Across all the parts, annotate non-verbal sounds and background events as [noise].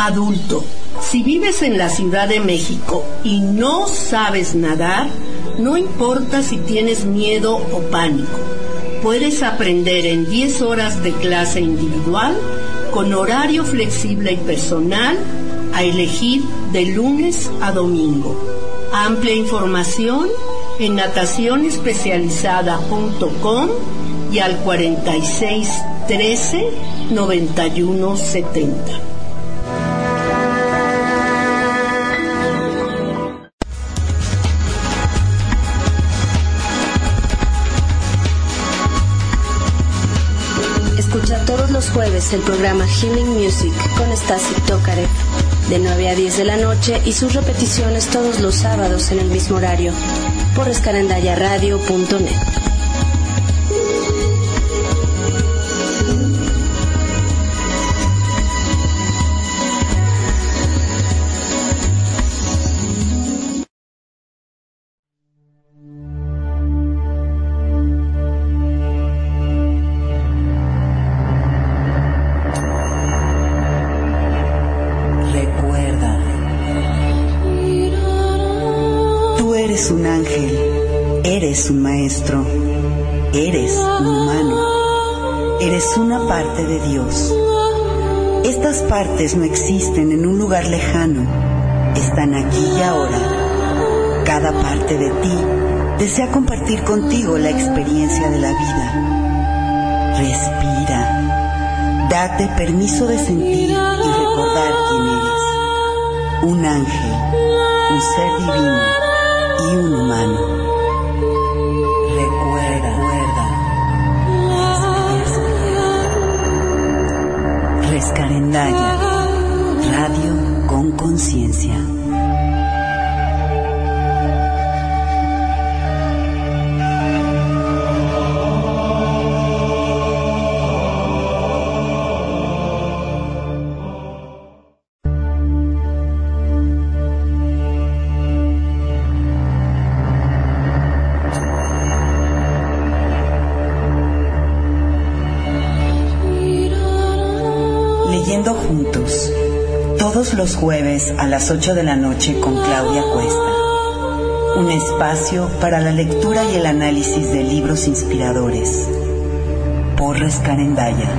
Adulto, si vives en la Ciudad de México y no sabes nadar, no importa si tienes miedo o pánico. Puedes aprender en 10 horas de clase individual, con horario flexible y personal, a elegir de lunes a domingo. Amplia información en natacionespecializada.com y al 46 13 el programa Healing Music con Stasi Tokarev de 9 a 10 de la noche y sus repeticiones todos los sábados en el mismo horario por escarandayaradio.net. eres un ángel, eres un maestro, eres un humano, eres una parte de Dios. Estas partes no existen en un lugar lejano, están aquí y ahora. Cada parte de ti desea compartir contigo la experiencia de la vida. Respira. Date permiso de sentir y recordar quién eres. Un ángel, un ser divino y un humano. Recuerda, recuerda. Rescarendaya, radio con conciencia. Los jueves a las 8 de la noche con Claudia Cuesta. Un espacio para la lectura y el análisis de libros inspiradores. Por Rescarendaya,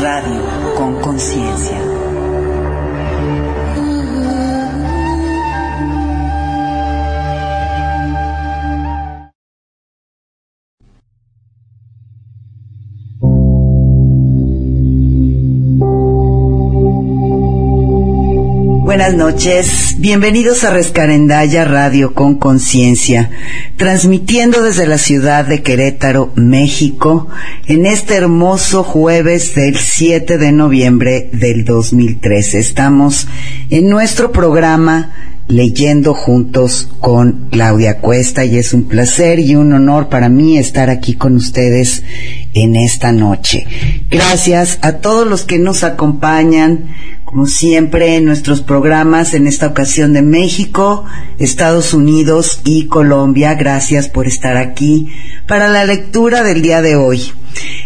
radio con conciencia. Buenas noches, bienvenidos a Rescarendaya Radio con Conciencia, transmitiendo desde la ciudad de Querétaro, México, en este hermoso jueves del 7 de noviembre del 2013. Estamos en nuestro programa leyendo juntos con Claudia Cuesta y es un placer y un honor para mí estar aquí con ustedes en esta noche. Gracias a todos los que nos acompañan, como siempre, en nuestros programas, en esta ocasión de México, Estados Unidos y Colombia. Gracias por estar aquí para la lectura del día de hoy.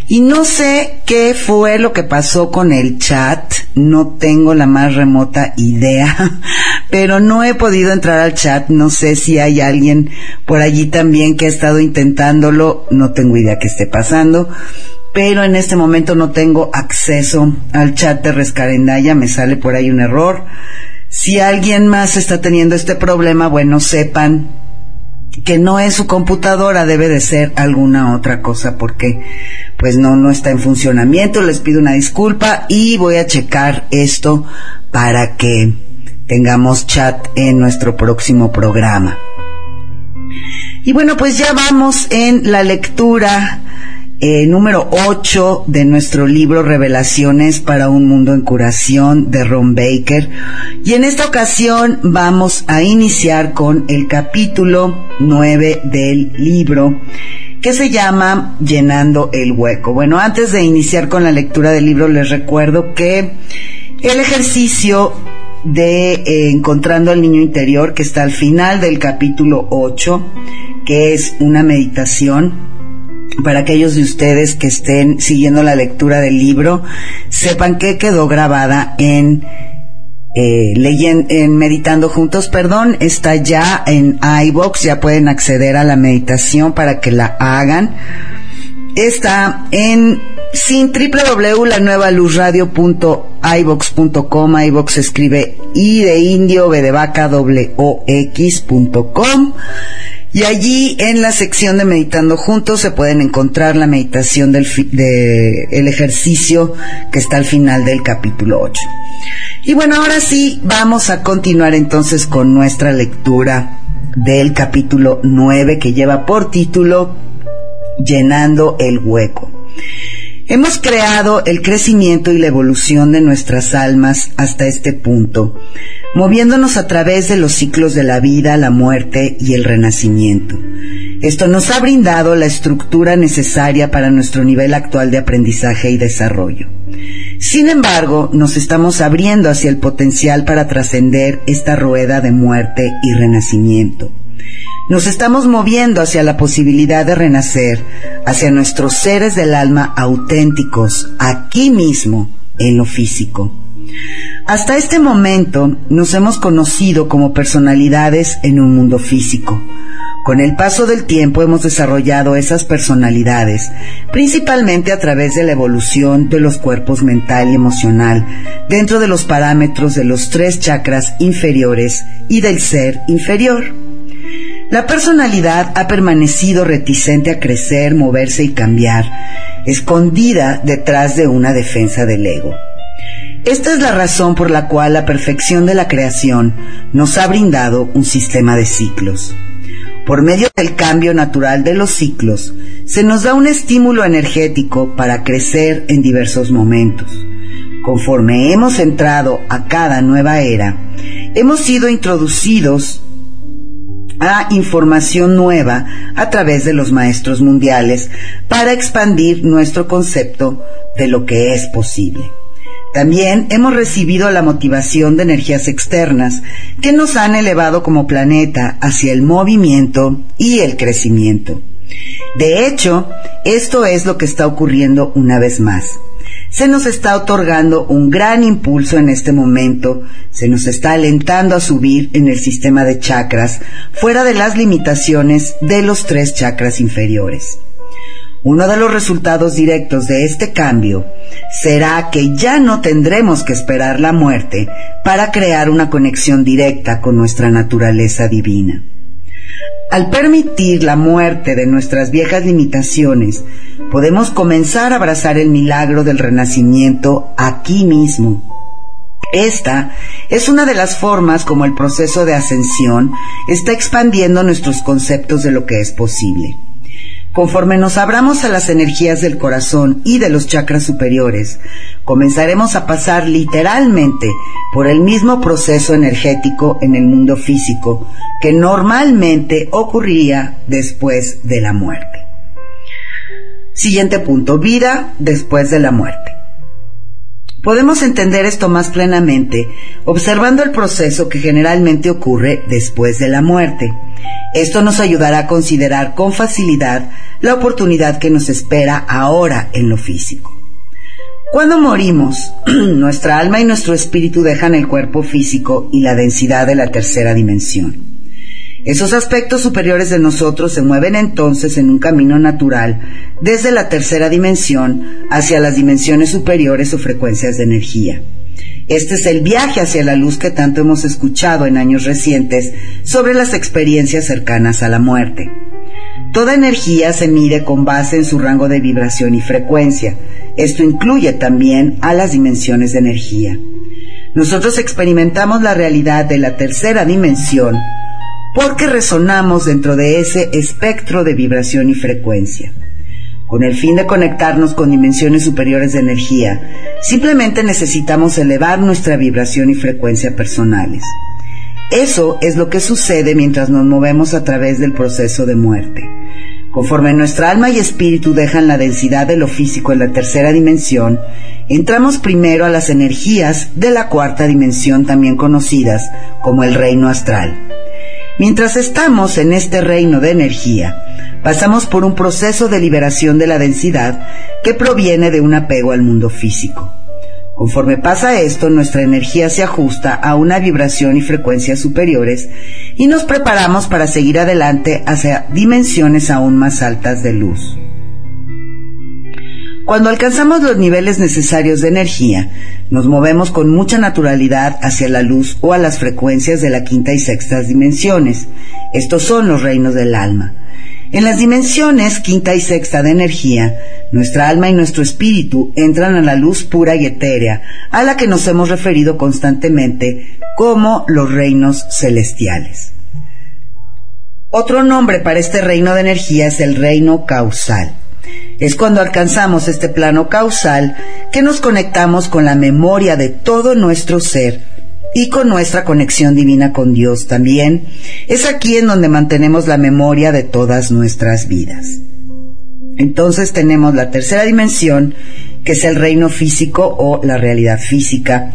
Y no sé qué fue lo que pasó con el chat, no tengo la más remota idea, [laughs] pero no he podido entrar al chat, no sé si hay alguien por allí también que ha estado intentándolo, no tengo idea qué esté pasando, pero en este momento no tengo acceso al chat de Rescarendaya, me sale por ahí un error. Si alguien más está teniendo este problema, bueno, sepan que no es su computadora, debe de ser alguna otra cosa porque pues no, no está en funcionamiento. Les pido una disculpa y voy a checar esto para que tengamos chat en nuestro próximo programa. Y bueno, pues ya vamos en la lectura eh, número 8 de nuestro libro Revelaciones para un mundo en curación de Ron Baker. Y en esta ocasión vamos a iniciar con el capítulo 9 del libro que se llama Llenando el hueco. Bueno, antes de iniciar con la lectura del libro les recuerdo que el ejercicio de eh, Encontrando al Niño Interior, que está al final del capítulo 8, que es una meditación, para aquellos de ustedes que estén siguiendo la lectura del libro, sepan que quedó grabada en eh, en Meditando Juntos, perdón, está ya en iBox, ya pueden acceder a la meditación para que la hagan. Está en sin www.lanuevaluzradio.ibox.com, iBox escribe i de indio, b de vaca, w o x.com. Y allí en la sección de Meditando Juntos se pueden encontrar la meditación del de, el ejercicio que está al final del capítulo 8. Y bueno, ahora sí, vamos a continuar entonces con nuestra lectura del capítulo 9 que lleva por título Llenando el hueco. Hemos creado el crecimiento y la evolución de nuestras almas hasta este punto, moviéndonos a través de los ciclos de la vida, la muerte y el renacimiento. Esto nos ha brindado la estructura necesaria para nuestro nivel actual de aprendizaje y desarrollo. Sin embargo, nos estamos abriendo hacia el potencial para trascender esta rueda de muerte y renacimiento. Nos estamos moviendo hacia la posibilidad de renacer, hacia nuestros seres del alma auténticos, aquí mismo, en lo físico. Hasta este momento nos hemos conocido como personalidades en un mundo físico. Con el paso del tiempo hemos desarrollado esas personalidades, principalmente a través de la evolución de los cuerpos mental y emocional, dentro de los parámetros de los tres chakras inferiores y del ser inferior. La personalidad ha permanecido reticente a crecer, moverse y cambiar, escondida detrás de una defensa del ego. Esta es la razón por la cual la perfección de la creación nos ha brindado un sistema de ciclos. Por medio del cambio natural de los ciclos, se nos da un estímulo energético para crecer en diversos momentos. Conforme hemos entrado a cada nueva era, hemos sido introducidos a información nueva a través de los maestros mundiales para expandir nuestro concepto de lo que es posible. También hemos recibido la motivación de energías externas que nos han elevado como planeta hacia el movimiento y el crecimiento. De hecho, esto es lo que está ocurriendo una vez más se nos está otorgando un gran impulso en este momento, se nos está alentando a subir en el sistema de chakras fuera de las limitaciones de los tres chakras inferiores. Uno de los resultados directos de este cambio será que ya no tendremos que esperar la muerte para crear una conexión directa con nuestra naturaleza divina. Al permitir la muerte de nuestras viejas limitaciones, podemos comenzar a abrazar el milagro del renacimiento aquí mismo. Esta es una de las formas como el proceso de ascensión está expandiendo nuestros conceptos de lo que es posible. Conforme nos abramos a las energías del corazón y de los chakras superiores, comenzaremos a pasar literalmente por el mismo proceso energético en el mundo físico que normalmente ocurría después de la muerte. Siguiente punto, vida después de la muerte. Podemos entender esto más plenamente observando el proceso que generalmente ocurre después de la muerte. Esto nos ayudará a considerar con facilidad la oportunidad que nos espera ahora en lo físico. Cuando morimos, [clears throat] nuestra alma y nuestro espíritu dejan el cuerpo físico y la densidad de la tercera dimensión. Esos aspectos superiores de nosotros se mueven entonces en un camino natural desde la tercera dimensión hacia las dimensiones superiores o frecuencias de energía. Este es el viaje hacia la luz que tanto hemos escuchado en años recientes sobre las experiencias cercanas a la muerte. Toda energía se mide con base en su rango de vibración y frecuencia. Esto incluye también a las dimensiones de energía. Nosotros experimentamos la realidad de la tercera dimensión porque resonamos dentro de ese espectro de vibración y frecuencia. con el fin de conectarnos con dimensiones superiores de energía, simplemente necesitamos elevar nuestra vibración y frecuencia personales. Eso es lo que sucede mientras nos movemos a través del proceso de muerte. Conforme nuestra alma y espíritu dejan la densidad de lo físico en la tercera dimensión, entramos primero a las energías de la cuarta dimensión también conocidas como el reino astral. Mientras estamos en este reino de energía, pasamos por un proceso de liberación de la densidad que proviene de un apego al mundo físico. Conforme pasa esto, nuestra energía se ajusta a una vibración y frecuencias superiores y nos preparamos para seguir adelante hacia dimensiones aún más altas de luz. Cuando alcanzamos los niveles necesarios de energía, nos movemos con mucha naturalidad hacia la luz o a las frecuencias de la quinta y sexta dimensiones. Estos son los reinos del alma. En las dimensiones quinta y sexta de energía, nuestra alma y nuestro espíritu entran a la luz pura y etérea, a la que nos hemos referido constantemente como los reinos celestiales. Otro nombre para este reino de energía es el reino causal. Es cuando alcanzamos este plano causal que nos conectamos con la memoria de todo nuestro ser y con nuestra conexión divina con Dios también. Es aquí en donde mantenemos la memoria de todas nuestras vidas. Entonces tenemos la tercera dimensión, que es el reino físico o la realidad física.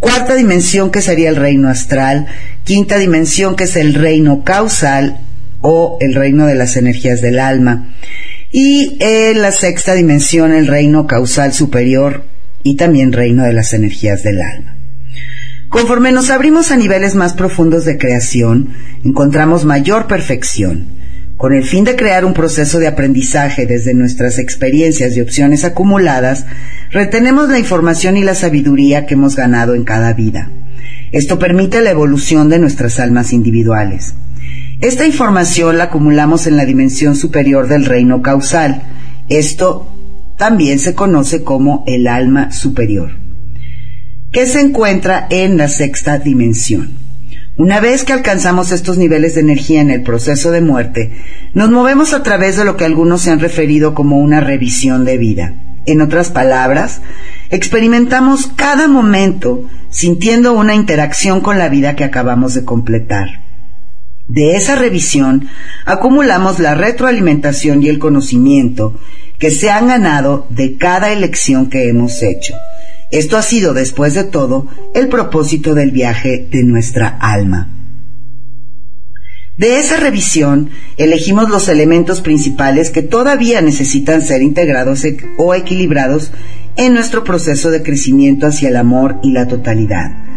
Cuarta dimensión, que sería el reino astral. Quinta dimensión, que es el reino causal o el reino de las energías del alma. Y en la sexta dimensión, el reino causal superior y también reino de las energías del alma. Conforme nos abrimos a niveles más profundos de creación, encontramos mayor perfección, con el fin de crear un proceso de aprendizaje desde nuestras experiencias y opciones acumuladas, retenemos la información y la sabiduría que hemos ganado en cada vida. Esto permite la evolución de nuestras almas individuales. Esta información la acumulamos en la dimensión superior del reino causal. Esto también se conoce como el alma superior que se encuentra en la sexta dimensión. Una vez que alcanzamos estos niveles de energía en el proceso de muerte, nos movemos a través de lo que algunos se han referido como una revisión de vida. En otras palabras, experimentamos cada momento sintiendo una interacción con la vida que acabamos de completar. De esa revisión acumulamos la retroalimentación y el conocimiento que se han ganado de cada elección que hemos hecho. Esto ha sido, después de todo, el propósito del viaje de nuestra alma. De esa revisión, elegimos los elementos principales que todavía necesitan ser integrados e- o equilibrados en nuestro proceso de crecimiento hacia el amor y la totalidad.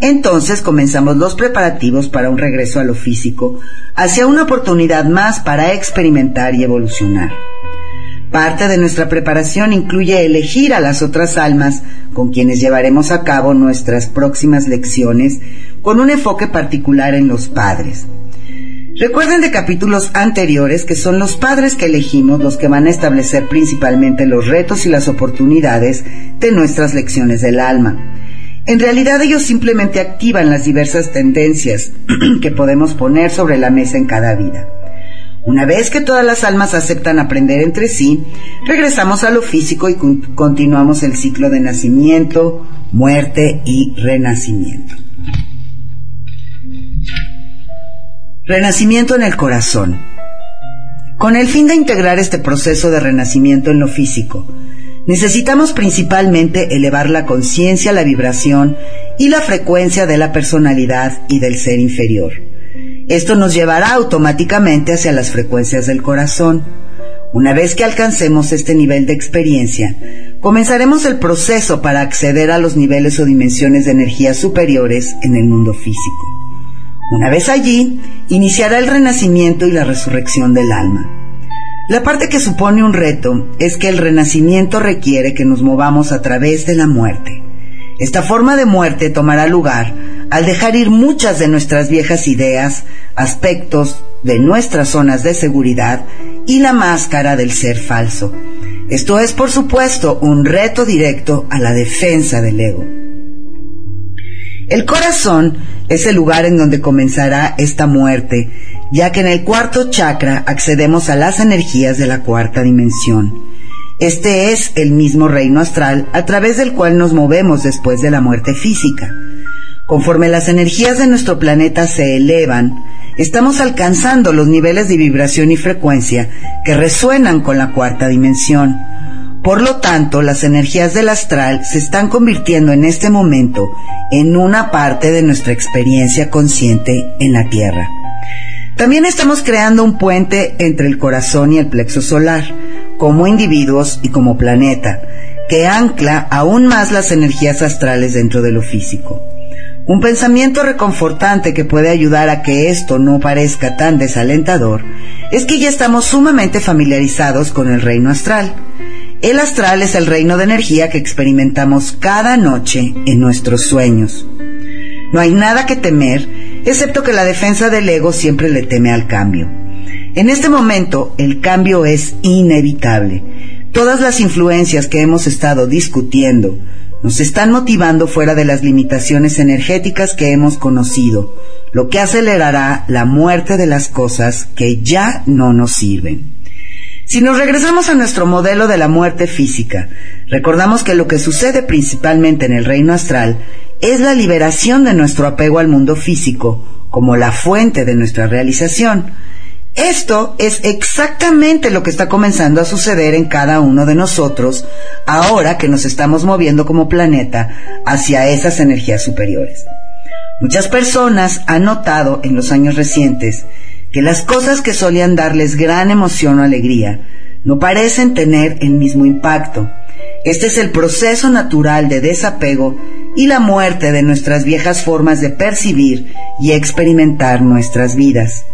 Entonces comenzamos los preparativos para un regreso a lo físico, hacia una oportunidad más para experimentar y evolucionar. Parte de nuestra preparación incluye elegir a las otras almas con quienes llevaremos a cabo nuestras próximas lecciones con un enfoque particular en los padres. Recuerden de capítulos anteriores que son los padres que elegimos los que van a establecer principalmente los retos y las oportunidades de nuestras lecciones del alma. En realidad ellos simplemente activan las diversas tendencias [clears throat] que podemos poner sobre la mesa en cada vida. Una vez que todas las almas aceptan aprender entre sí, regresamos a lo físico y continuamos el ciclo de nacimiento, muerte y renacimiento. Renacimiento en el corazón. Con el fin de integrar este proceso de renacimiento en lo físico, necesitamos principalmente elevar la conciencia, la vibración y la frecuencia de la personalidad y del ser inferior. Esto nos llevará automáticamente hacia las frecuencias del corazón. Una vez que alcancemos este nivel de experiencia, comenzaremos el proceso para acceder a los niveles o dimensiones de energía superiores en el mundo físico. Una vez allí, iniciará el renacimiento y la resurrección del alma. La parte que supone un reto es que el renacimiento requiere que nos movamos a través de la muerte. Esta forma de muerte tomará lugar al dejar ir muchas de nuestras viejas ideas, aspectos de nuestras zonas de seguridad y la máscara del ser falso. Esto es, por supuesto, un reto directo a la defensa del ego. El corazón es el lugar en donde comenzará esta muerte, ya que en el cuarto chakra accedemos a las energías de la cuarta dimensión. Este es el mismo reino astral a través del cual nos movemos después de la muerte física. Conforme las energías de nuestro planeta se elevan, estamos alcanzando los niveles de vibración y frecuencia que resuenan con la cuarta dimensión. Por lo tanto, las energías del astral se están convirtiendo en este momento en una parte de nuestra experiencia consciente en la Tierra. También estamos creando un puente entre el corazón y el plexo solar, como individuos y como planeta, que ancla aún más las energías astrales dentro de lo físico. Un pensamiento reconfortante que puede ayudar a que esto no parezca tan desalentador es que ya estamos sumamente familiarizados con el reino astral. El astral es el reino de energía que experimentamos cada noche en nuestros sueños. No hay nada que temer, excepto que la defensa del ego siempre le teme al cambio. En este momento, el cambio es inevitable. Todas las influencias que hemos estado discutiendo, nos están motivando fuera de las limitaciones energéticas que hemos conocido, lo que acelerará la muerte de las cosas que ya no nos sirven. Si nos regresamos a nuestro modelo de la muerte física, recordamos que lo que sucede principalmente en el reino astral es la liberación de nuestro apego al mundo físico como la fuente de nuestra realización, esto es exactamente lo que está comenzando a suceder en cada uno de nosotros ahora que nos estamos moviendo como planeta hacia esas energías superiores. Muchas personas han notado en los años recientes que las cosas que solían darles gran emoción o alegría no parecen tener el mismo impacto. Este es el proceso natural de desapego y la muerte de nuestras viejas formas de percibir y experimentar nuestras vidas.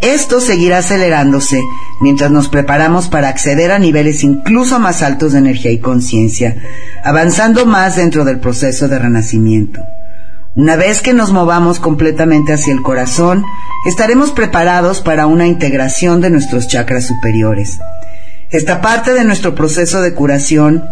Esto seguirá acelerándose mientras nos preparamos para acceder a niveles incluso más altos de energía y conciencia, avanzando más dentro del proceso de renacimiento. Una vez que nos movamos completamente hacia el corazón, estaremos preparados para una integración de nuestros chakras superiores. Esta parte de nuestro proceso de curación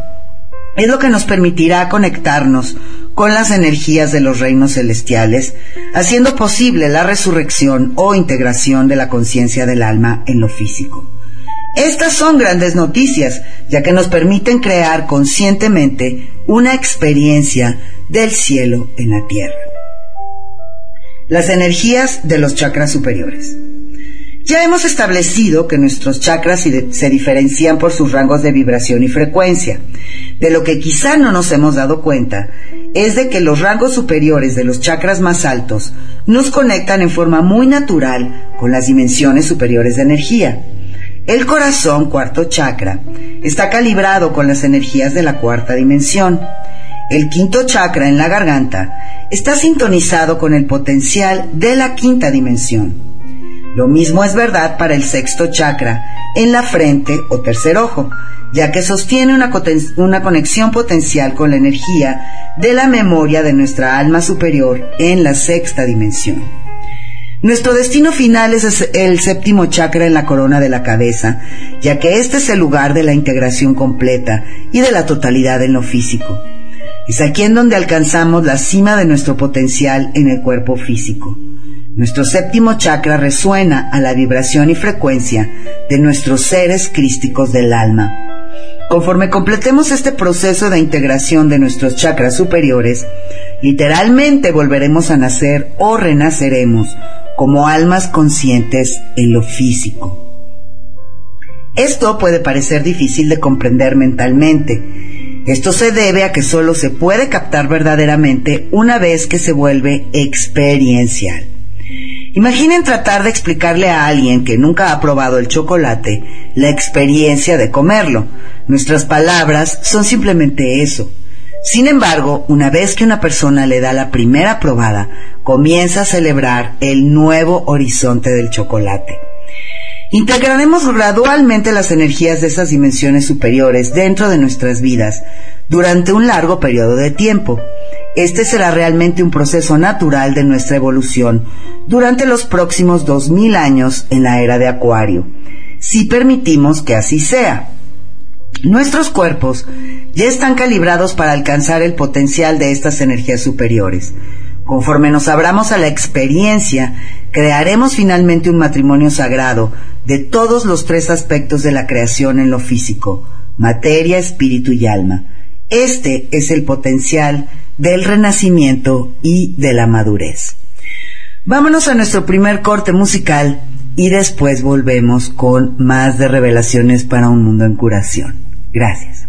es lo que nos permitirá conectarnos con las energías de los reinos celestiales, haciendo posible la resurrección o integración de la conciencia del alma en lo físico. Estas son grandes noticias, ya que nos permiten crear conscientemente una experiencia del cielo en la tierra. Las energías de los chakras superiores. Ya hemos establecido que nuestros chakras se diferencian por sus rangos de vibración y frecuencia. De lo que quizá no nos hemos dado cuenta es de que los rangos superiores de los chakras más altos nos conectan en forma muy natural con las dimensiones superiores de energía. El corazón, cuarto chakra, está calibrado con las energías de la cuarta dimensión. El quinto chakra en la garganta está sintonizado con el potencial de la quinta dimensión. Lo mismo es verdad para el sexto chakra, en la frente o tercer ojo, ya que sostiene una, una, conexión potencial con la energía de la memoria de nuestra alma superior en la sexta dimensión. Nuestro destino final es el séptimo chakra en la corona de la cabeza, ya que este es el lugar de la integración completa y de la totalidad en lo físico. Es aquí en donde alcanzamos la cima de nuestro potencial en el cuerpo físico. Nuestro séptimo chakra resuena a la vibración y frecuencia de nuestros seres crísticos del alma. Conforme completemos este proceso de integración de nuestros chakras superiores, literalmente volveremos a nacer o renaceremos como almas conscientes en lo físico. Esto puede parecer difícil de comprender mentalmente. Esto se debe a que solo se puede captar verdaderamente una vez que se vuelve experiencial. Imaginen tratar de explicarle a alguien que nunca ha probado el chocolate la experiencia de comerlo. Nuestras palabras son simplemente eso. Sin embargo, una vez que una persona le da la primera probada, comienza a celebrar el nuevo horizonte del chocolate. Integraremos gradualmente las energías de esas dimensiones superiores dentro de nuestras vidas durante un largo periodo de tiempo. Este será realmente un proceso natural de nuestra evolución durante los próximos 2000 años en la era de Acuario, si permitimos que así sea. Nuestros cuerpos ya están calibrados para alcanzar el potencial de estas energías superiores. Conforme nos abramos a la experiencia, crearemos finalmente un matrimonio sagrado de todos los tres aspectos de la creación en lo físico, materia, espíritu y alma. Este es el potencial del renacimiento y de la madurez. Vámonos a nuestro primer corte musical y después volvemos con más de revelaciones para un mundo en curación. Gracias.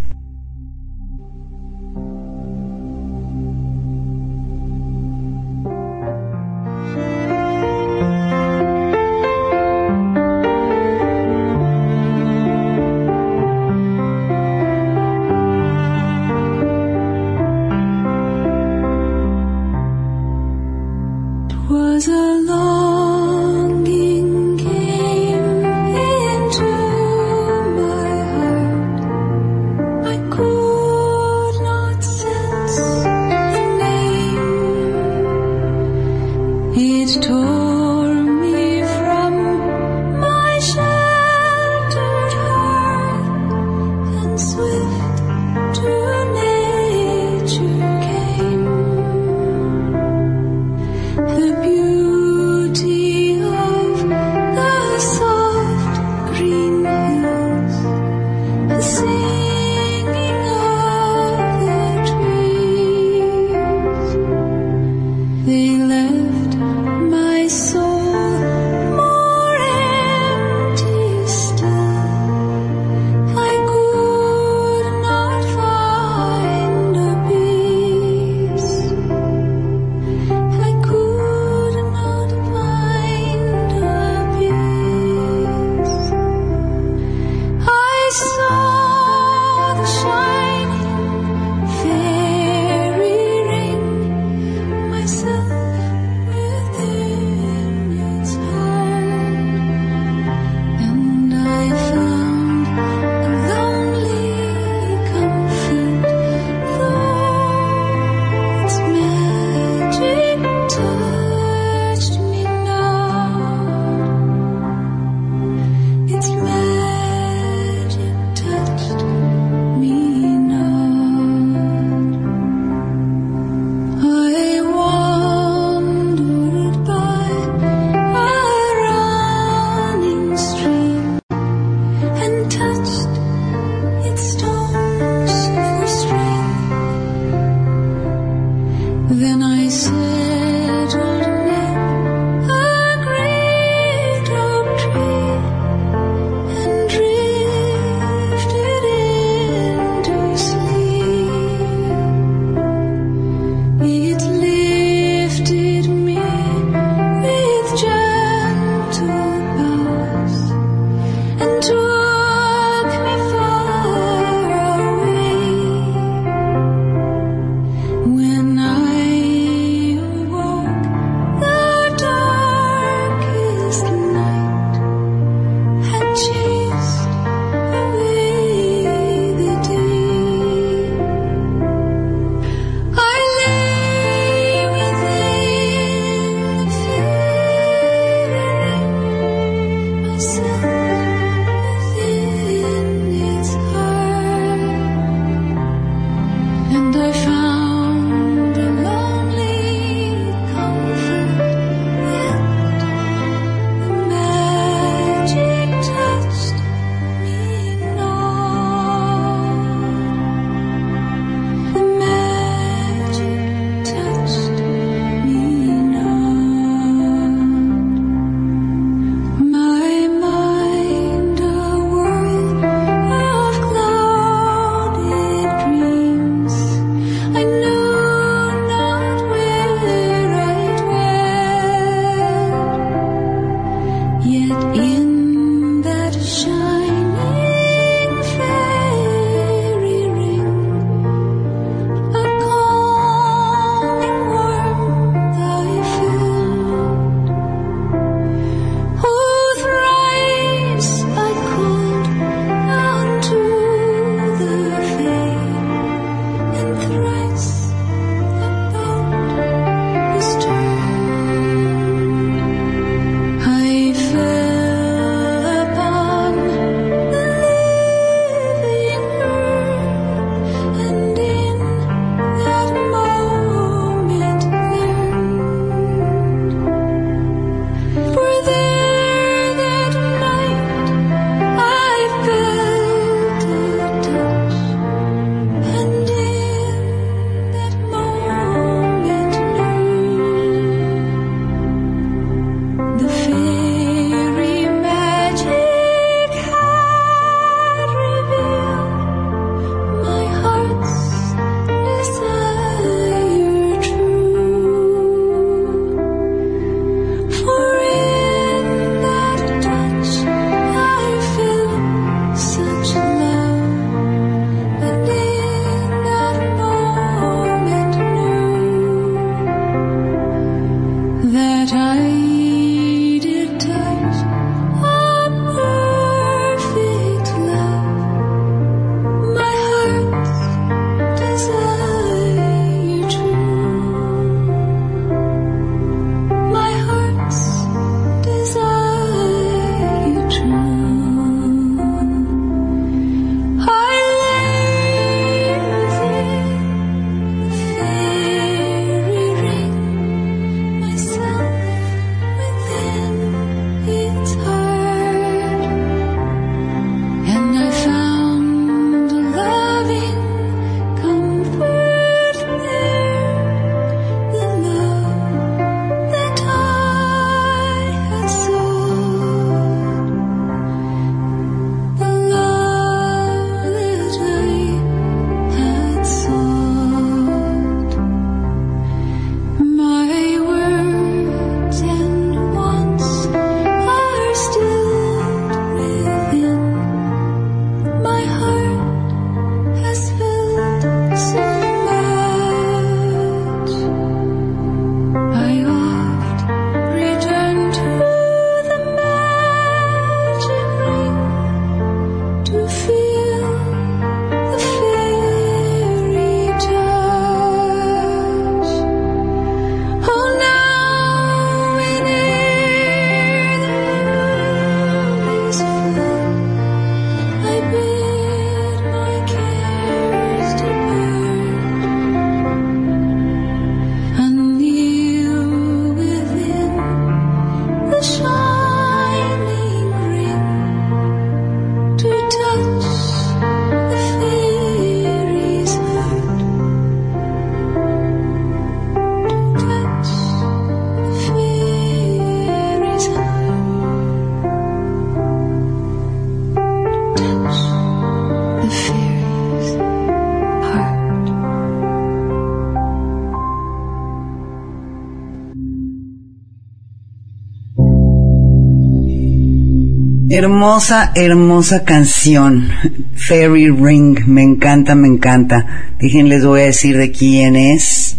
Hermosa, hermosa canción. Fairy Ring. Me encanta, me encanta. Déjenles voy a decir de quién es.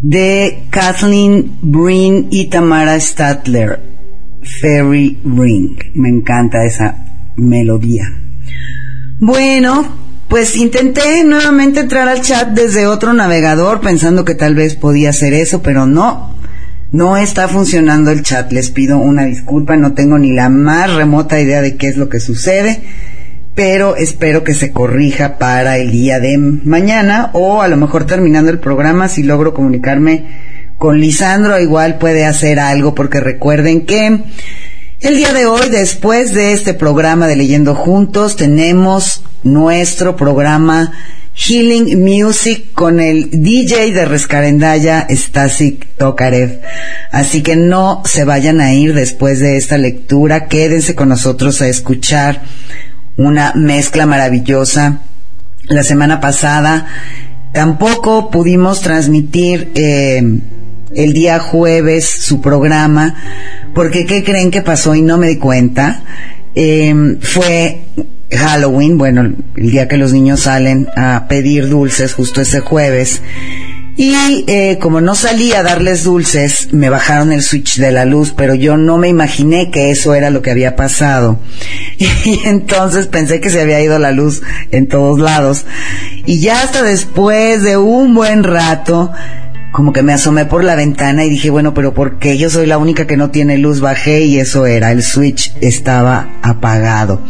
De Kathleen Breen y Tamara Statler. Fairy Ring. Me encanta esa melodía. Bueno, pues intenté nuevamente entrar al chat desde otro navegador pensando que tal vez podía hacer eso, pero no. No está funcionando el chat, les pido una disculpa, no tengo ni la más remota idea de qué es lo que sucede, pero espero que se corrija para el día de mañana o a lo mejor terminando el programa si logro comunicarme con Lisandro, igual puede hacer algo porque recuerden que el día de hoy, después de este programa de Leyendo Juntos, tenemos nuestro programa Healing Music con el DJ de Rescarendaya, Stasik Tokarev. Así que no se vayan a ir después de esta lectura, quédense con nosotros a escuchar una mezcla maravillosa. La semana pasada tampoco pudimos transmitir eh, el día jueves su programa, porque ¿qué creen que pasó y no me di cuenta? Eh, fue Halloween, bueno, el día que los niños salen a pedir dulces, justo ese jueves. Y eh, como no salí a darles dulces, me bajaron el switch de la luz, pero yo no me imaginé que eso era lo que había pasado. [laughs] Y entonces pensé que se había ido la luz en todos lados. Y ya hasta después de un buen rato, como que me asomé por la ventana y dije, bueno, pero ¿por qué yo soy la única que no tiene luz? Bajé y eso era, el switch estaba apagado.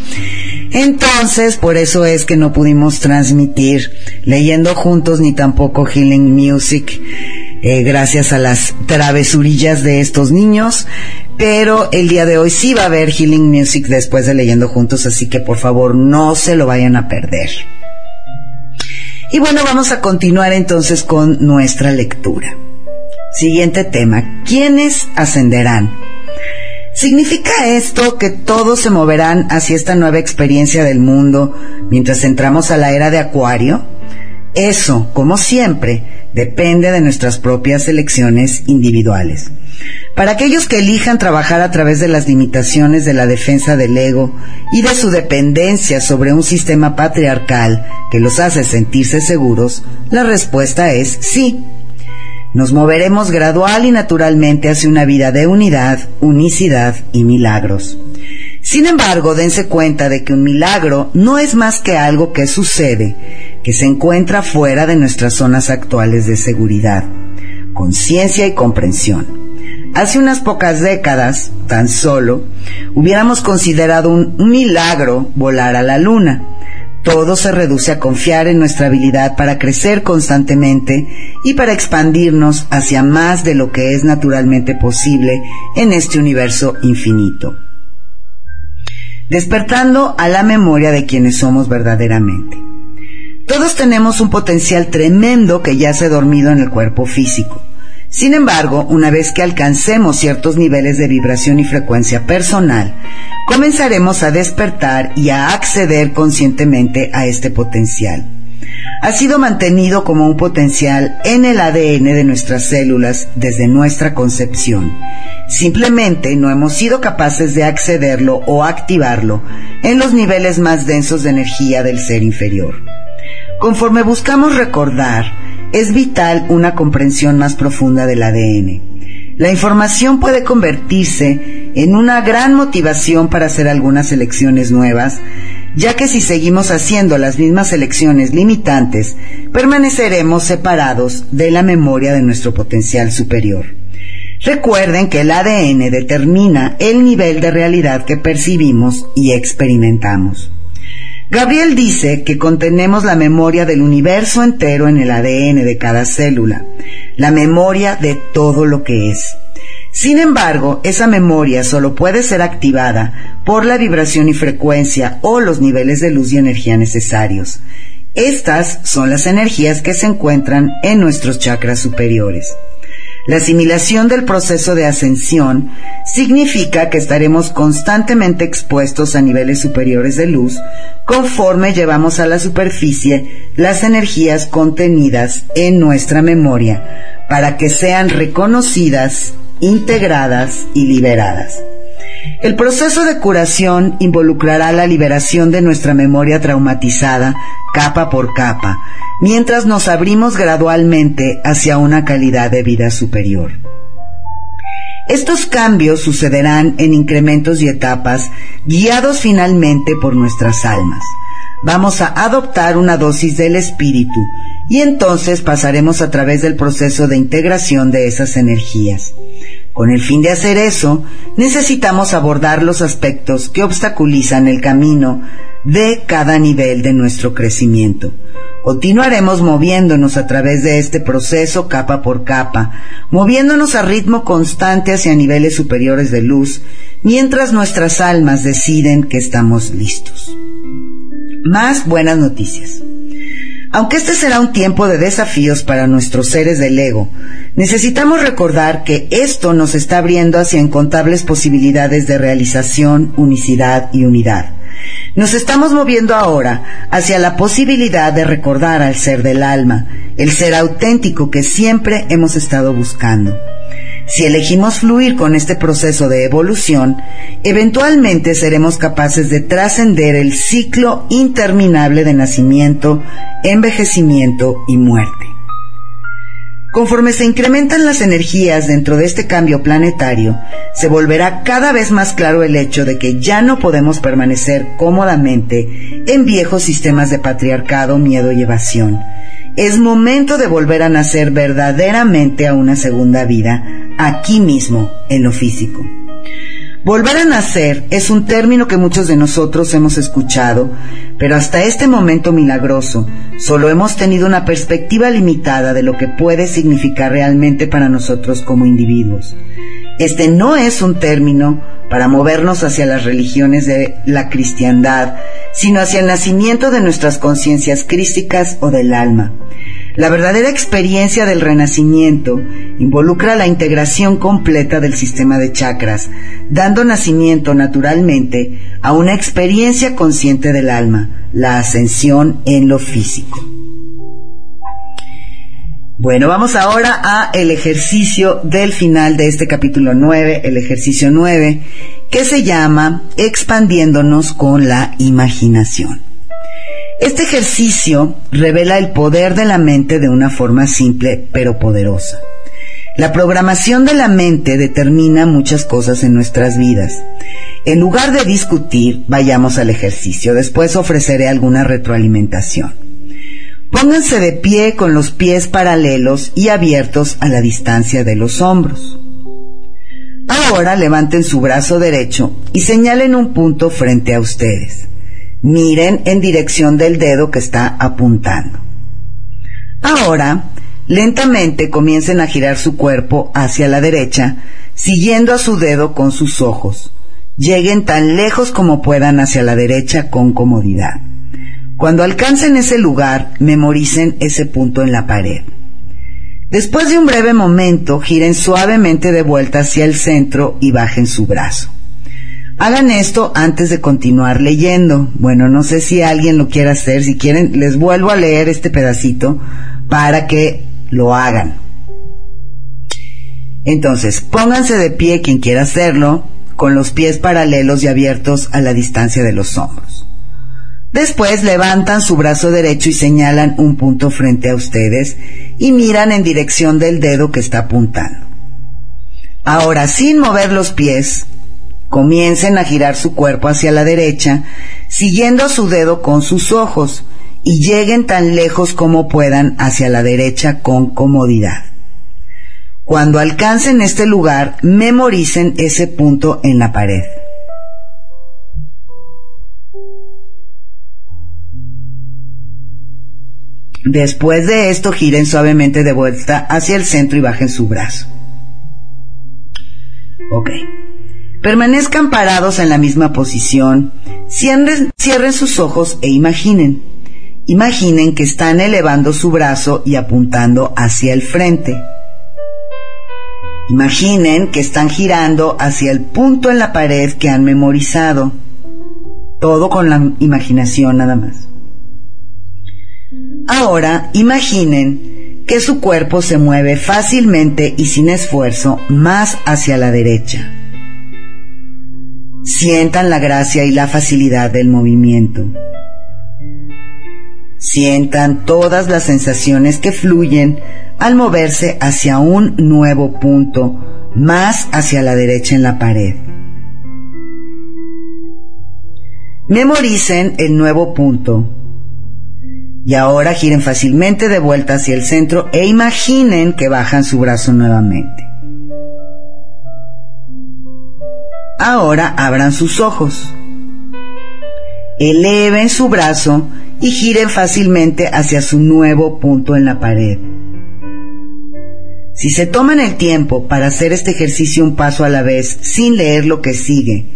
Entonces, por eso es que no pudimos transmitir leyendo juntos ni tampoco Healing Music. Eh, gracias a las travesurillas de estos niños, pero el día de hoy sí va a haber Healing Music después de leyendo juntos, así que por favor no se lo vayan a perder. Y bueno, vamos a continuar entonces con nuestra lectura. Siguiente tema, ¿quiénes ascenderán? ¿Significa esto que todos se moverán hacia esta nueva experiencia del mundo mientras entramos a la era de Acuario? Eso, como siempre, depende de nuestras propias elecciones individuales. Para aquellos que elijan trabajar a través de las limitaciones de la defensa del ego y de su dependencia sobre un sistema patriarcal que los hace sentirse seguros, la respuesta es sí. Nos moveremos gradual y naturalmente hacia una vida de unidad, unicidad y milagros. Sin embargo, dense cuenta de que un milagro no es más que algo que sucede, que se encuentra fuera de nuestras zonas actuales de seguridad, conciencia y comprensión. Hace unas pocas décadas, tan solo, hubiéramos considerado un milagro volar a la luna. Todo se reduce a confiar en nuestra habilidad para crecer constantemente y para expandirnos hacia más de lo que es naturalmente posible en este universo infinito. Despertando a la memoria de quienes somos verdaderamente. Todos tenemos un potencial tremendo que yace dormido en el cuerpo físico sin embargo, una vez que alcancemos ciertos niveles de vibración y frecuencia personal, comenzaremos a despertar y a acceder conscientemente a este potencial. Ha sido mantenido como un potencial en el ADN de nuestras células desde nuestra concepción. Simplemente no hemos sido capaces de accederlo o activarlo en los niveles más densos de energía del ser inferior. Conforme buscamos recordar, es vital una comprensión más profunda del ADN. La información puede convertirse en una gran motivación para hacer algunas elecciones nuevas, ya que si seguimos haciendo las mismas elecciones limitantes, permaneceremos separados de la memoria de nuestro potencial superior. Recuerden que el ADN determina el nivel de realidad que percibimos y experimentamos. Gabriel dice que contenemos la memoria del universo entero en el ADN de cada célula, la memoria de todo lo que es. Sin embargo, esa memoria solo puede ser activada por la vibración y frecuencia o los niveles de luz y energía necesarios. Estas son las energías que se encuentran en nuestros chakras superiores. La asimilación del proceso de ascensión significa que estaremos constantemente expuestos a niveles superiores de luz conforme llevamos a la superficie las energías contenidas en nuestra memoria para que sean reconocidas, integradas y liberadas. El proceso de curación involucrará la liberación de nuestra memoria traumatizada capa por capa, mientras nos abrimos gradualmente hacia una calidad de vida superior. Estos cambios sucederán en incrementos y etapas, guiados finalmente por nuestras almas. Vamos a adoptar una dosis del espíritu y entonces pasaremos a través del proceso de integración de esas energías. Con el fin de hacer eso, necesitamos abordar los aspectos que obstaculizan el camino de cada nivel de nuestro crecimiento. Continuaremos moviéndonos a través de este proceso capa por capa, moviéndonos a ritmo constante hacia niveles superiores de luz, mientras nuestras almas deciden que estamos listos. Más buenas noticias. Aunque este será un tiempo de desafíos para nuestros seres del ego, necesitamos recordar que esto nos está abriendo hacia incontables posibilidades de realización, unicidad y unidad. Nos estamos moviendo ahora hacia la posibilidad de recordar al ser del alma, el ser auténtico que siempre hemos estado buscando. Si elegimos fluir con este proceso de evolución, eventualmente seremos capaces de trascender el ciclo interminable de nacimiento, envejecimiento y muerte. Conforme se incrementan las energías dentro de este cambio planetario, se volverá cada vez más claro el hecho de que ya no podemos permanecer cómodamente en viejos sistemas de patriarcado, miedo y evasión. Es momento de volver a nacer verdaderamente a una segunda vida, aquí mismo, en lo físico. Volver a nacer es un término que muchos de nosotros hemos escuchado, pero hasta este momento milagroso solo hemos tenido una perspectiva limitada de lo que puede significar realmente para nosotros como individuos. Este no es un término para movernos hacia las religiones de la cristiandad, sino hacia el nacimiento de nuestras conciencias crísticas o del alma. La verdadera experiencia del renacimiento involucra la integración completa del sistema de chakras, dando nacimiento naturalmente a una experiencia consciente del alma, la ascensión en lo físico. Bueno, vamos ahora a el ejercicio del final de este capítulo 9, el ejercicio 9, que se llama expandiéndonos con la imaginación. Este ejercicio revela el poder de la mente de una forma simple pero poderosa. La programación de la mente determina muchas cosas en nuestras vidas. En lugar de discutir, vayamos al ejercicio. Después ofreceré alguna retroalimentación. Pónganse de pie con los pies paralelos y abiertos a la distancia de los hombros. Ahora levanten su brazo derecho y señalen un punto frente a ustedes. Miren en dirección del dedo que está apuntando. Ahora, lentamente comiencen a girar su cuerpo hacia la derecha, siguiendo a su dedo con sus ojos. Lleguen tan lejos como puedan hacia la derecha con comodidad. Cuando alcancen ese lugar, memoricen ese punto en la pared. Después de un breve momento, giren suavemente de vuelta hacia el centro y bajen su brazo. Hagan esto antes de continuar leyendo. Bueno, no sé si alguien lo quiere hacer. Si quieren, les vuelvo a leer este pedacito para que lo hagan. Entonces, pónganse de pie quien quiera hacerlo, con los pies paralelos y abiertos a la distancia de los hombros. Después levantan su brazo derecho y señalan un punto frente a ustedes y miran en dirección del dedo que está apuntando. Ahora, sin mover los pies, comiencen a girar su cuerpo hacia la derecha, siguiendo su dedo con sus ojos, y lleguen tan lejos como puedan hacia la derecha con comodidad. Cuando alcancen este lugar, memoricen ese punto en la pared. Después de esto, giren suavemente de vuelta hacia el centro y bajen su brazo. Ok. Permanezcan parados en la misma posición, cierren, cierren sus ojos e imaginen. Imaginen que están elevando su brazo y apuntando hacia el frente. Imaginen que están girando hacia el punto en la pared que han memorizado. Todo con la imaginación nada más. Ahora imaginen que su cuerpo se mueve fácilmente y sin esfuerzo más hacia la derecha. Sientan la gracia y la facilidad del movimiento. Sientan todas las sensaciones que fluyen al moverse hacia un nuevo punto, más hacia la derecha en la pared. Memoricen el nuevo punto y ahora giren fácilmente de vuelta hacia el centro e imaginen que bajan su brazo nuevamente. Ahora abran sus ojos. Eleven su brazo y giren fácilmente hacia su nuevo punto en la pared. Si se toman el tiempo para hacer este ejercicio un paso a la vez sin leer lo que sigue,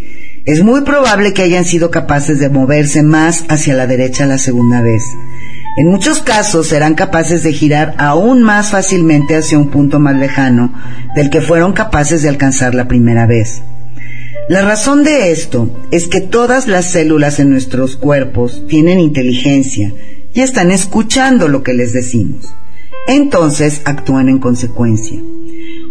es muy probable que hayan sido capaces de moverse más hacia la derecha la segunda vez. En muchos casos serán capaces de girar aún más fácilmente hacia un punto más lejano del que fueron capaces de alcanzar la primera vez. La razón de esto es que todas las células en nuestros cuerpos tienen inteligencia y están escuchando lo que les decimos. Entonces actúan en consecuencia.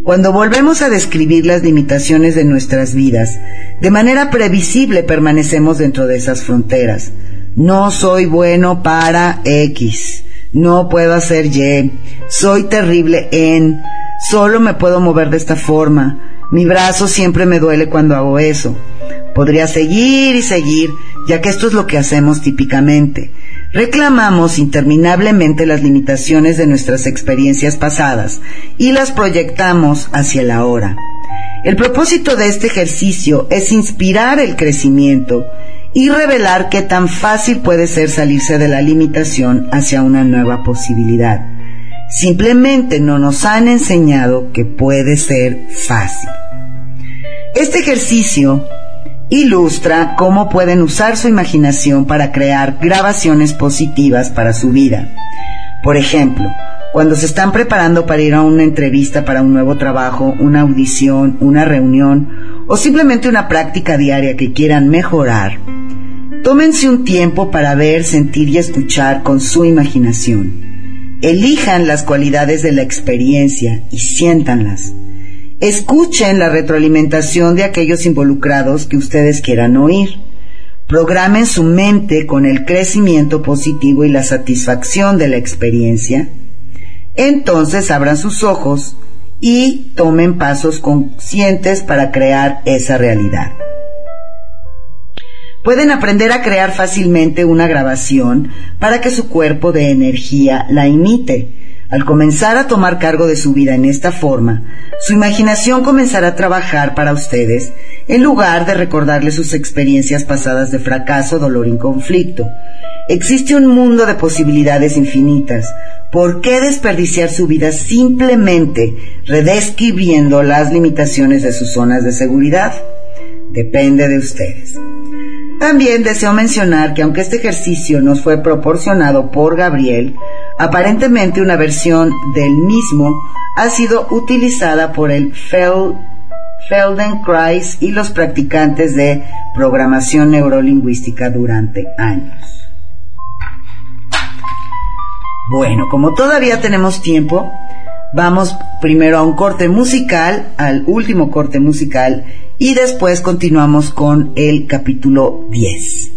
Cuando volvemos a describir las limitaciones de nuestras vidas, de manera previsible permanecemos dentro de esas fronteras. No soy bueno para X. No puedo hacer Y. Soy terrible en. Solo me puedo mover de esta forma mi brazo siempre me duele cuando hago eso. Podría seguir y seguir, ya que esto es lo que hacemos típicamente. Reclamamos interminablemente las limitaciones de nuestras experiencias pasadas y las proyectamos hacia el ahora. El propósito de este ejercicio es inspirar el crecimiento y revelar qué tan fácil puede ser salirse de la limitación hacia una nueva posibilidad. Simplemente no nos han enseñado que puede ser fácil. Este ejercicio ilustra cómo pueden usar su imaginación para crear grabaciones positivas para su vida. Por ejemplo, cuando se están preparando para ir a una entrevista para un nuevo trabajo, una audición, una reunión o simplemente una práctica diaria que quieran mejorar, tómense un tiempo para ver, sentir y escuchar con su imaginación. Elijan las cualidades de la experiencia y siéntanlas. Escuchen la retroalimentación de aquellos involucrados que ustedes quieran oír. Programen su mente con el crecimiento positivo y la satisfacción de la experiencia. Entonces abran sus ojos y tomen pasos conscientes para crear esa realidad. Pueden aprender a crear fácilmente una grabación para que su cuerpo de energía la imite. Al comenzar a tomar cargo de su vida en esta forma, su imaginación comenzará a trabajar para ustedes en lugar de recordarles sus experiencias pasadas de fracaso, dolor y conflicto. Existe un mundo de posibilidades infinitas. ¿Por qué desperdiciar su vida simplemente redescribiendo las limitaciones de sus zonas de seguridad? Depende de ustedes. También deseo mencionar que aunque este ejercicio nos fue proporcionado por Gabriel, aparentemente una versión del mismo ha sido utilizada por el Feldenkrais y los practicantes de programación neurolingüística durante años. Bueno, como todavía tenemos tiempo, vamos primero a un corte musical, al último corte musical, y después continuamos con el capítulo 10.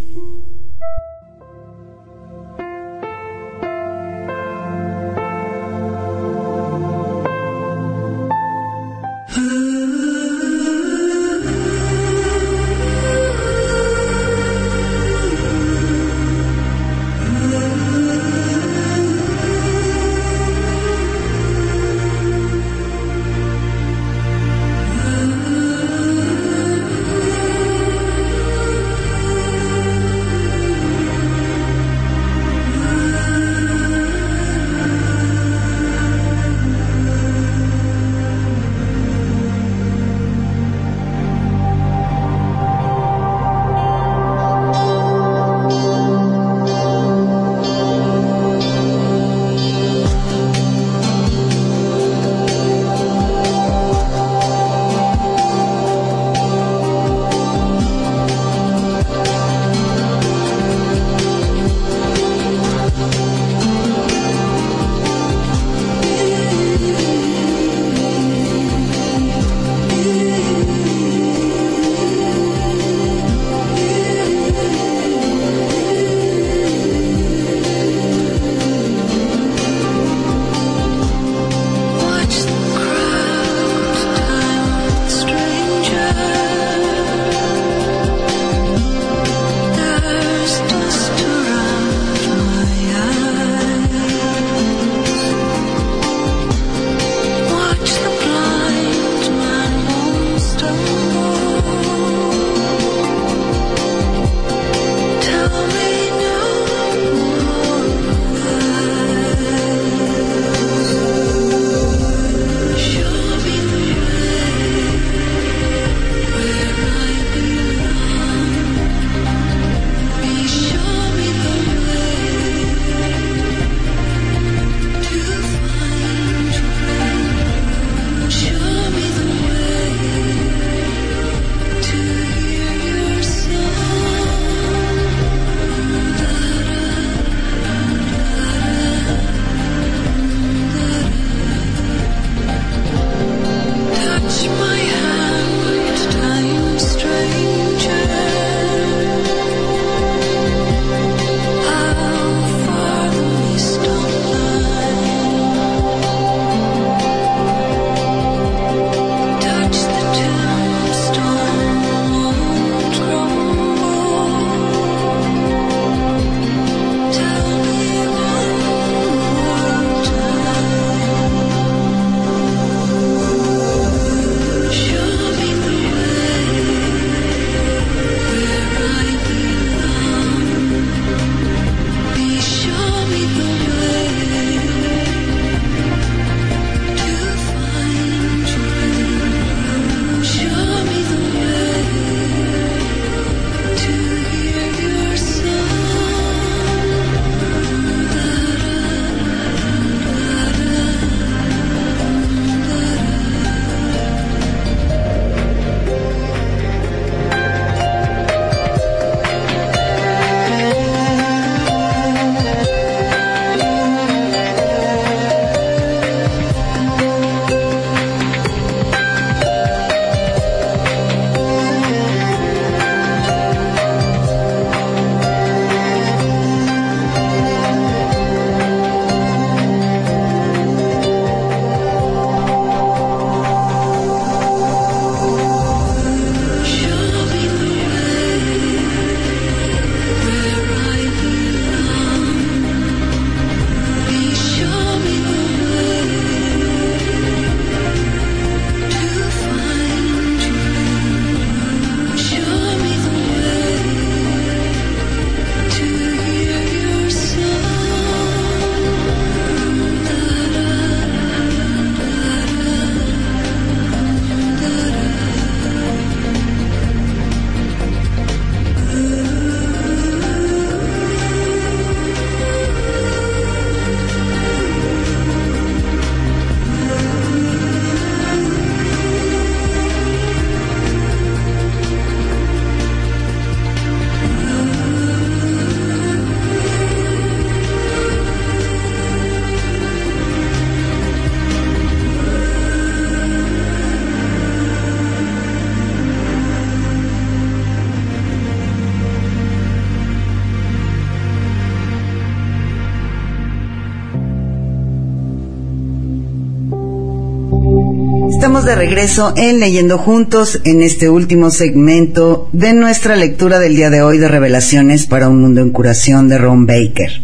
Regreso en Leyendo Juntos en este último segmento de nuestra lectura del día de hoy de Revelaciones para un Mundo en Curación de Ron Baker.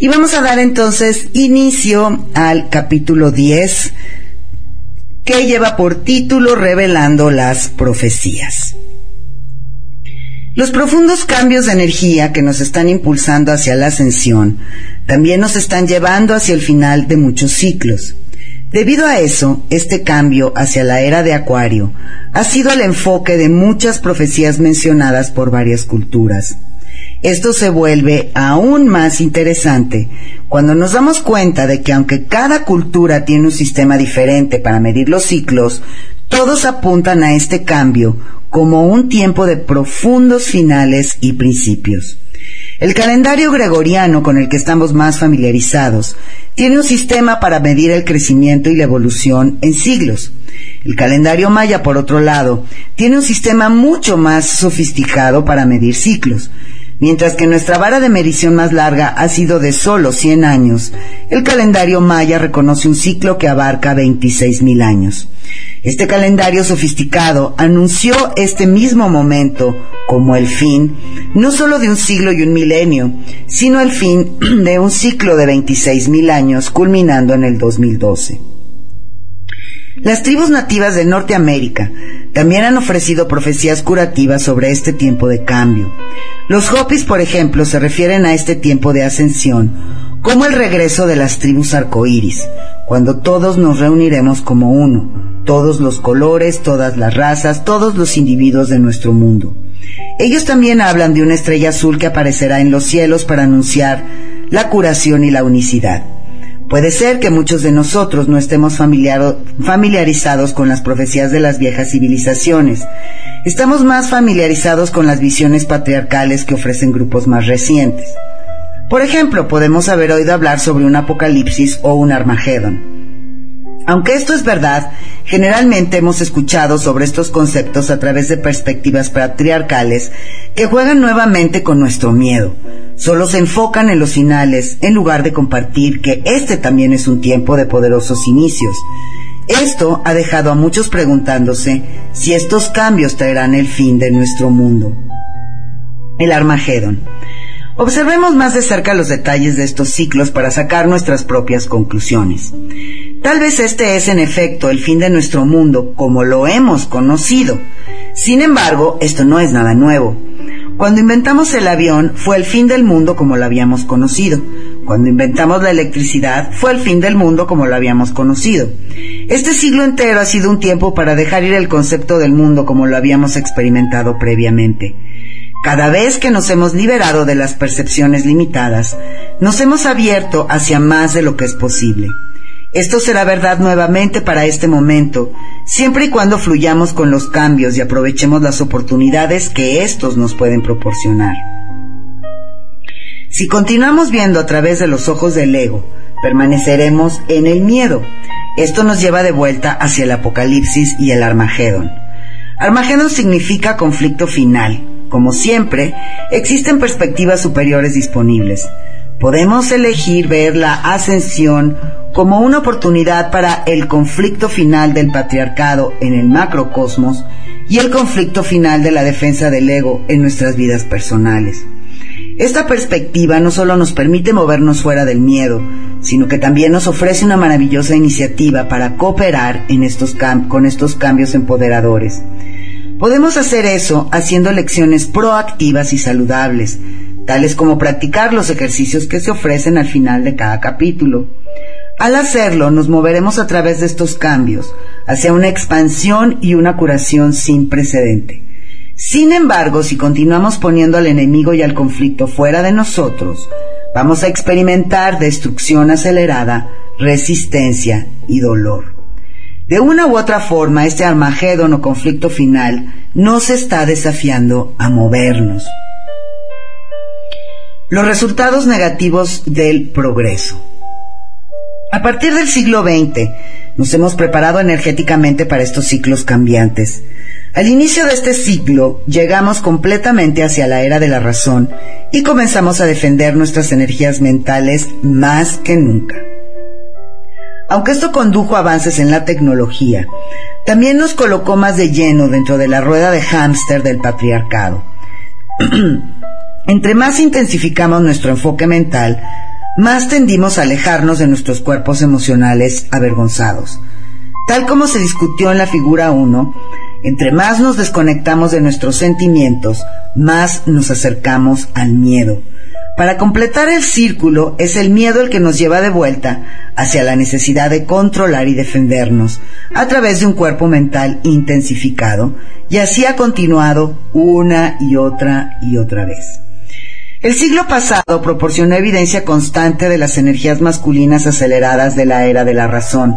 Y vamos a dar entonces inicio al capítulo 10 que lleva por título Revelando las Profecías. Los profundos cambios de energía que nos están impulsando hacia la ascensión también nos están llevando hacia el final de muchos ciclos. Debido a eso, este cambio hacia la era de Acuario ha sido el enfoque de muchas profecías mencionadas por varias culturas. Esto se vuelve aún más interesante cuando nos damos cuenta de que aunque cada cultura tiene un sistema diferente para medir los ciclos, todos apuntan a este cambio como un tiempo de profundos finales y principios. El calendario gregoriano con el que estamos más familiarizados tiene un sistema para medir el crecimiento y la evolución en siglos. El calendario maya, por otro lado, tiene un sistema mucho más sofisticado para medir ciclos. Mientras que nuestra vara de medición más larga ha sido de solo 100 años, el calendario maya reconoce un ciclo que abarca 26.000 años. Este calendario sofisticado anunció este mismo momento como el fin, no solo de un siglo y un milenio, sino el fin [clears throat] de un ciclo de 26.000 años culminando en el 2012. Las tribus nativas de Norteamérica también han ofrecido profecías curativas sobre este tiempo de cambio. Los Hopis, por ejemplo, se refieren a este tiempo de ascensión como el regreso de las tribus arcoíris, cuando todos nos reuniremos como uno, todos los colores, todas las razas, todos los individuos de nuestro mundo. Ellos también hablan de una estrella azul que aparecerá en los cielos para anunciar la curación y la unicidad. Puede ser que muchos de nosotros no estemos familiarizados con las profecías de las viejas civilizaciones. Estamos más familiarizados con las visiones patriarcales que ofrecen grupos más recientes. Por ejemplo, podemos haber oído hablar sobre un apocalipsis o un Armagedón. Aunque esto es verdad, generalmente hemos escuchado sobre estos conceptos a través de perspectivas patriarcales que juegan nuevamente con nuestro miedo. Solo se enfocan en los finales en lugar de compartir que este también es un tiempo de poderosos inicios. Esto ha dejado a muchos preguntándose si estos cambios traerán el fin de nuestro mundo. El Armagedón. Observemos más de cerca los detalles de estos ciclos para sacar nuestras propias conclusiones. Tal vez este es en efecto el fin de nuestro mundo como lo hemos conocido. Sin embargo, esto no es nada nuevo. Cuando inventamos el avión fue el fin del mundo como lo habíamos conocido. Cuando inventamos la electricidad fue el fin del mundo como lo habíamos conocido. Este siglo entero ha sido un tiempo para dejar ir el concepto del mundo como lo habíamos experimentado previamente. Cada vez que nos hemos liberado de las percepciones limitadas, nos hemos abierto hacia más de lo que es posible. Esto será verdad nuevamente para este momento, siempre y cuando fluyamos con los cambios y aprovechemos las oportunidades que estos nos pueden proporcionar. Si continuamos viendo a través de los ojos del ego, permaneceremos en el miedo. Esto nos lleva de vuelta hacia el apocalipsis y el Armagedón. Armagedón significa conflicto final. Como siempre, existen perspectivas superiores disponibles. Podemos elegir ver la ascensión como una oportunidad para el conflicto final del patriarcado en el macrocosmos y el conflicto final de la defensa del ego en nuestras vidas personales. Esta perspectiva no solo nos permite movernos fuera del miedo, sino que también nos ofrece una maravillosa iniciativa para cooperar en estos con estos cambios empoderadores. Podemos hacer eso haciendo lecciones proactivas y saludables, tales como practicar los ejercicios que se ofrecen al final de cada capítulo. Al hacerlo, nos moveremos a través de estos cambios hacia una expansión y una curación sin precedente. Sin embargo, si continuamos poniendo al enemigo y al conflicto fuera de nosotros, vamos a experimentar destrucción acelerada, resistencia y dolor. De una u otra forma, este armagedón o conflicto final nos está desafiando a movernos. Los resultados negativos del progreso. A partir del siglo XX, nos hemos preparado energéticamente para estos ciclos cambiantes. Al inicio de este ciclo, llegamos completamente hacia la era de la razón y comenzamos a defender nuestras energías mentales más que nunca. Aunque esto condujo a avances en la tecnología, también nos colocó más de lleno dentro de la rueda de hámster del patriarcado. [clears throat] Entre más intensificamos nuestro enfoque mental, más tendimos a alejarnos de nuestros cuerpos emocionales avergonzados. Tal como se discutió en la figura 1, entre más nos desconectamos de nuestros sentimientos, más nos acercamos al miedo. Para completar el círculo, es el miedo el que nos lleva de vuelta hacia la necesidad de controlar y defendernos a través de un cuerpo mental intensificado, y así ha continuado una y otra y otra vez. El siglo pasado proporcionó evidencia constante de las energías masculinas aceleradas de la era de la razón.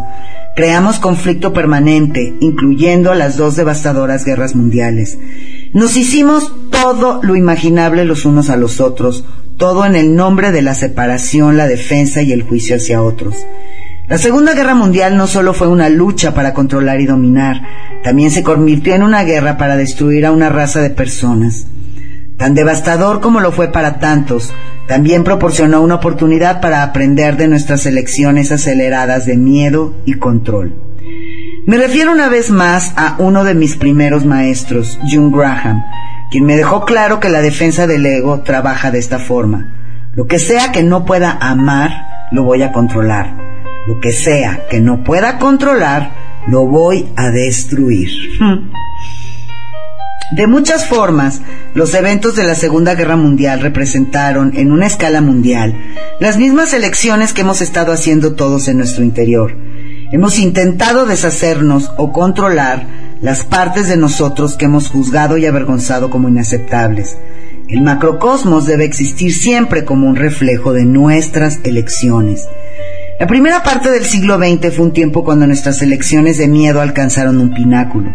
Creamos conflicto permanente, incluyendo las dos devastadoras guerras mundiales. Nos hicimos todo lo imaginable los unos a los otros, todo en el nombre de la separación, la defensa y el juicio hacia otros. La Segunda Guerra Mundial no solo fue una lucha para controlar y dominar, también se convirtió en una guerra para destruir a una raza de personas. Tan devastador como lo fue para tantos, también proporcionó una oportunidad para aprender de nuestras elecciones aceleradas de miedo y control. Me refiero una vez más a uno de mis primeros maestros, June Graham, quien me dejó claro que la defensa del ego trabaja de esta forma. Lo que sea que no pueda amar, lo voy a controlar. Lo que sea que no pueda controlar, lo voy a destruir. [laughs] De muchas formas, los eventos de la Segunda Guerra Mundial representaron, en una escala mundial, las mismas elecciones que hemos estado haciendo todos en nuestro interior. Hemos intentado deshacernos o controlar las partes de nosotros que hemos juzgado y avergonzado como inaceptables. El macrocosmos debe existir siempre como un reflejo de nuestras elecciones. La primera parte del siglo XX fue un tiempo cuando nuestras elecciones de miedo alcanzaron un pináculo.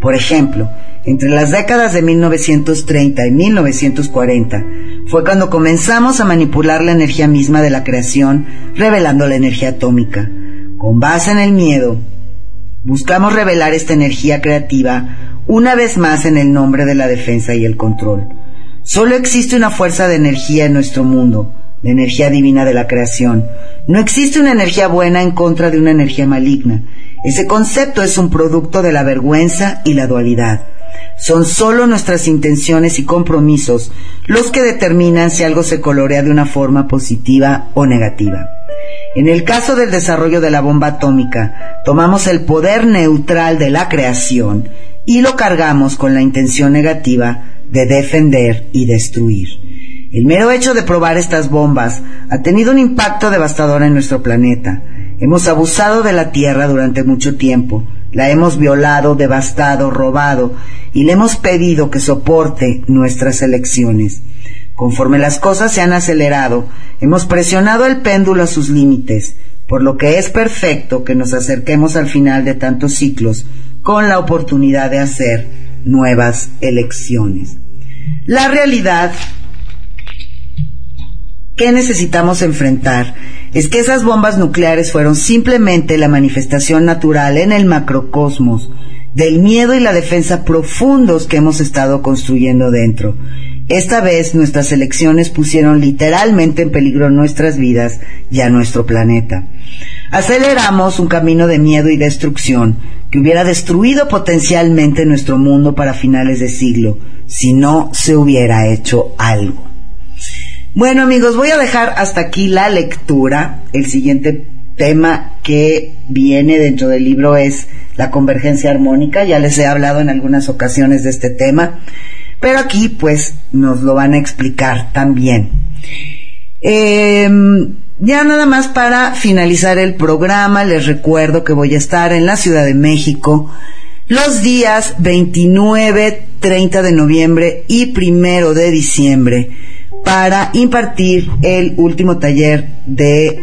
Por ejemplo, entre las décadas de 1930 y 1940 fue cuando comenzamos a manipular la energía misma de la creación, revelando la energía atómica. Con base en el miedo, buscamos revelar esta energía creativa una vez más en el nombre de la defensa y el control. Solo existe una fuerza de energía en nuestro mundo, la energía divina de la creación. No existe una energía buena en contra de una energía maligna. Ese concepto es un producto de la vergüenza y la dualidad. Son solo nuestras intenciones y compromisos los que determinan si algo se colorea de una forma positiva o negativa. En el caso del desarrollo de la bomba atómica, tomamos el poder neutral de la creación y lo cargamos con la intención negativa de defender y destruir. El mero hecho de probar estas bombas ha tenido un impacto devastador en nuestro planeta. Hemos abusado de la Tierra durante mucho tiempo, la hemos violado, devastado, robado y le hemos pedido que soporte nuestras elecciones. Conforme las cosas se han acelerado, hemos presionado el péndulo a sus límites, por lo que es perfecto que nos acerquemos al final de tantos ciclos con la oportunidad de hacer nuevas elecciones. La realidad que necesitamos enfrentar es que esas bombas nucleares fueron simplemente la manifestación natural en el macrocosmos del miedo y la defensa profundos que hemos estado construyendo dentro. Esta vez nuestras elecciones pusieron literalmente en peligro nuestras vidas y a nuestro planeta. Aceleramos un camino de miedo y destrucción que hubiera destruido potencialmente nuestro mundo para finales de siglo si no se hubiera hecho algo. Bueno amigos, voy a dejar hasta aquí la lectura. El siguiente tema que viene dentro del libro es la convergencia armónica. Ya les he hablado en algunas ocasiones de este tema, pero aquí pues nos lo van a explicar también. Em, ya nada más para finalizar el programa, les recuerdo que voy a estar en la Ciudad de México los días 29, 30 de noviembre y primero de diciembre para impartir el último taller de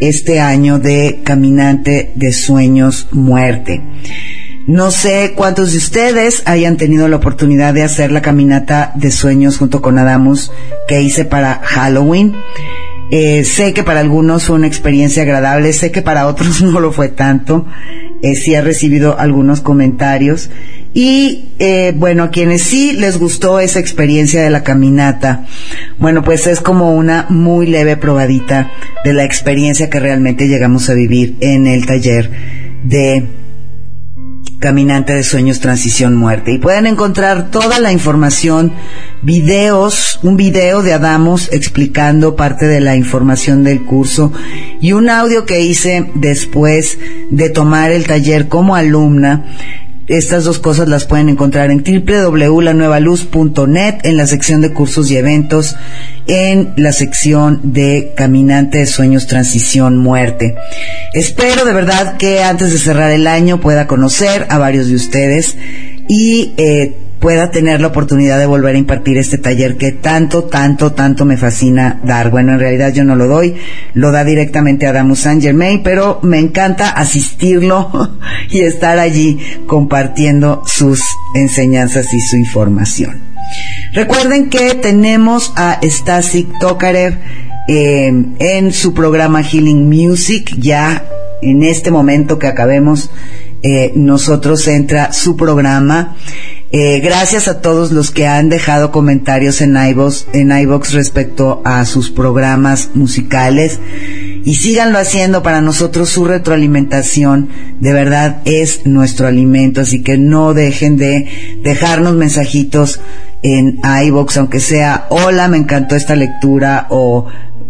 este año de Caminante de Sueños Muerte. No sé cuántos de ustedes hayan tenido la oportunidad de hacer la caminata de sueños junto con Adamus que hice para Halloween. Eh, sé que para algunos fue una experiencia agradable, sé que para otros [laughs] no lo fue tanto. Eh, sí he recibido algunos comentarios Y eh, bueno, a quienes sí les gustó esa experiencia de la caminata, bueno, pues es como una muy leve probadita de la experiencia que realmente llegamos a vivir en el taller de Caminante de Sueños Transición Muerte. Y pueden encontrar toda la información, videos, un video de Adamos explicando parte de la información del curso y un audio que hice después de tomar el taller como alumna estas dos cosas las pueden encontrar en www.lanuevaluz.net en la sección de cursos y eventos, en la sección de Caminante de Sueños, Transición, Muerte. Espero de verdad que antes de cerrar el año pueda conocer a varios de ustedes y eh, pueda tener la oportunidad de volver a impartir este taller que tanto, tanto, tanto me fascina dar. Bueno, en realidad yo no lo doy, lo da directamente Adamus Saint Germain, pero me encanta asistirlo [laughs] y estar allí compartiendo sus enseñanzas y su información. Recuerden que tenemos a Stasik Tokarev eh, en su programa Healing Music ya en este momento que acabemos eh, nosotros entra su programa eh, gracias a todos los que han dejado comentarios en iVox, en iVox respecto a sus programas musicales. Y síganlo haciendo. Para nosotros su retroalimentación de verdad es nuestro alimento. Así que no dejen de dejarnos mensajitos en iVox aunque sea hola me encantó esta lectura o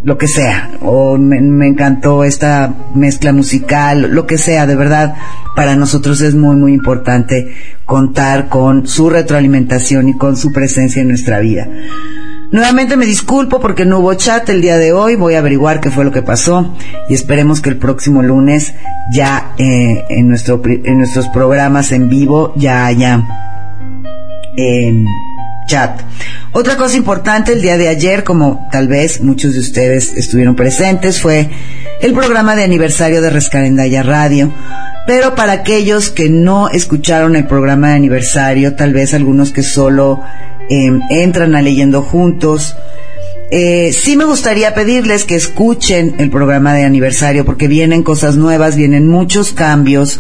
lo que sea, o me, encantó esta mezcla musical, lo que sea, de verdad, para nosotros es muy, muy importante contar con su retroalimentación y con su presencia en nuestra vida. Nuevamente me disculpo porque no hubo chat el día de hoy, voy a averiguar qué fue lo que pasó y esperemos que el próximo lunes ya eh, en, nuestro, en nuestros programas en vivo ya haya... Eh, chat. Otra cosa importante el día de ayer, como tal vez muchos de ustedes estuvieron presentes, fue el programa de aniversario de Rescarendaya Radio. Pero para aquellos que no escucharon el programa de aniversario, tal vez algunos que solo em, entran a leyendo juntos, eh, sí me gustaría pedirles que escuchen el programa de aniversario porque vienen cosas nuevas, vienen muchos cambios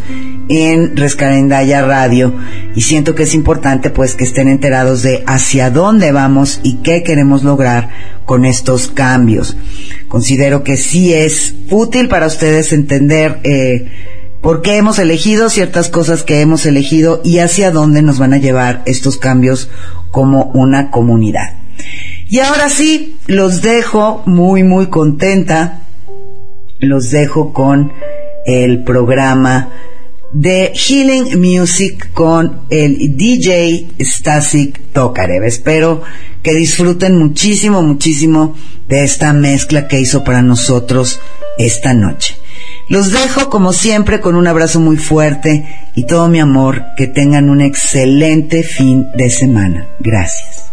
en Rescarendaya Radio y siento que es importante pues que estén enterados de hacia dónde vamos y qué queremos lograr con estos cambios. Considero que sí es útil para ustedes entender eh, por qué hemos elegido ciertas cosas que hemos elegido y hacia dónde nos van a llevar estos cambios como una comunidad. Y ahora sí, los dejo muy, muy contenta. Los dejo con el programa de Healing Music con el DJ Stasik Tokarev. Espero que disfruten muchísimo, muchísimo de esta mezcla que hizo para nosotros esta noche. Los dejo como siempre con un abrazo muy fuerte y todo mi amor. Que tengan un excelente fin de semana. Gracias.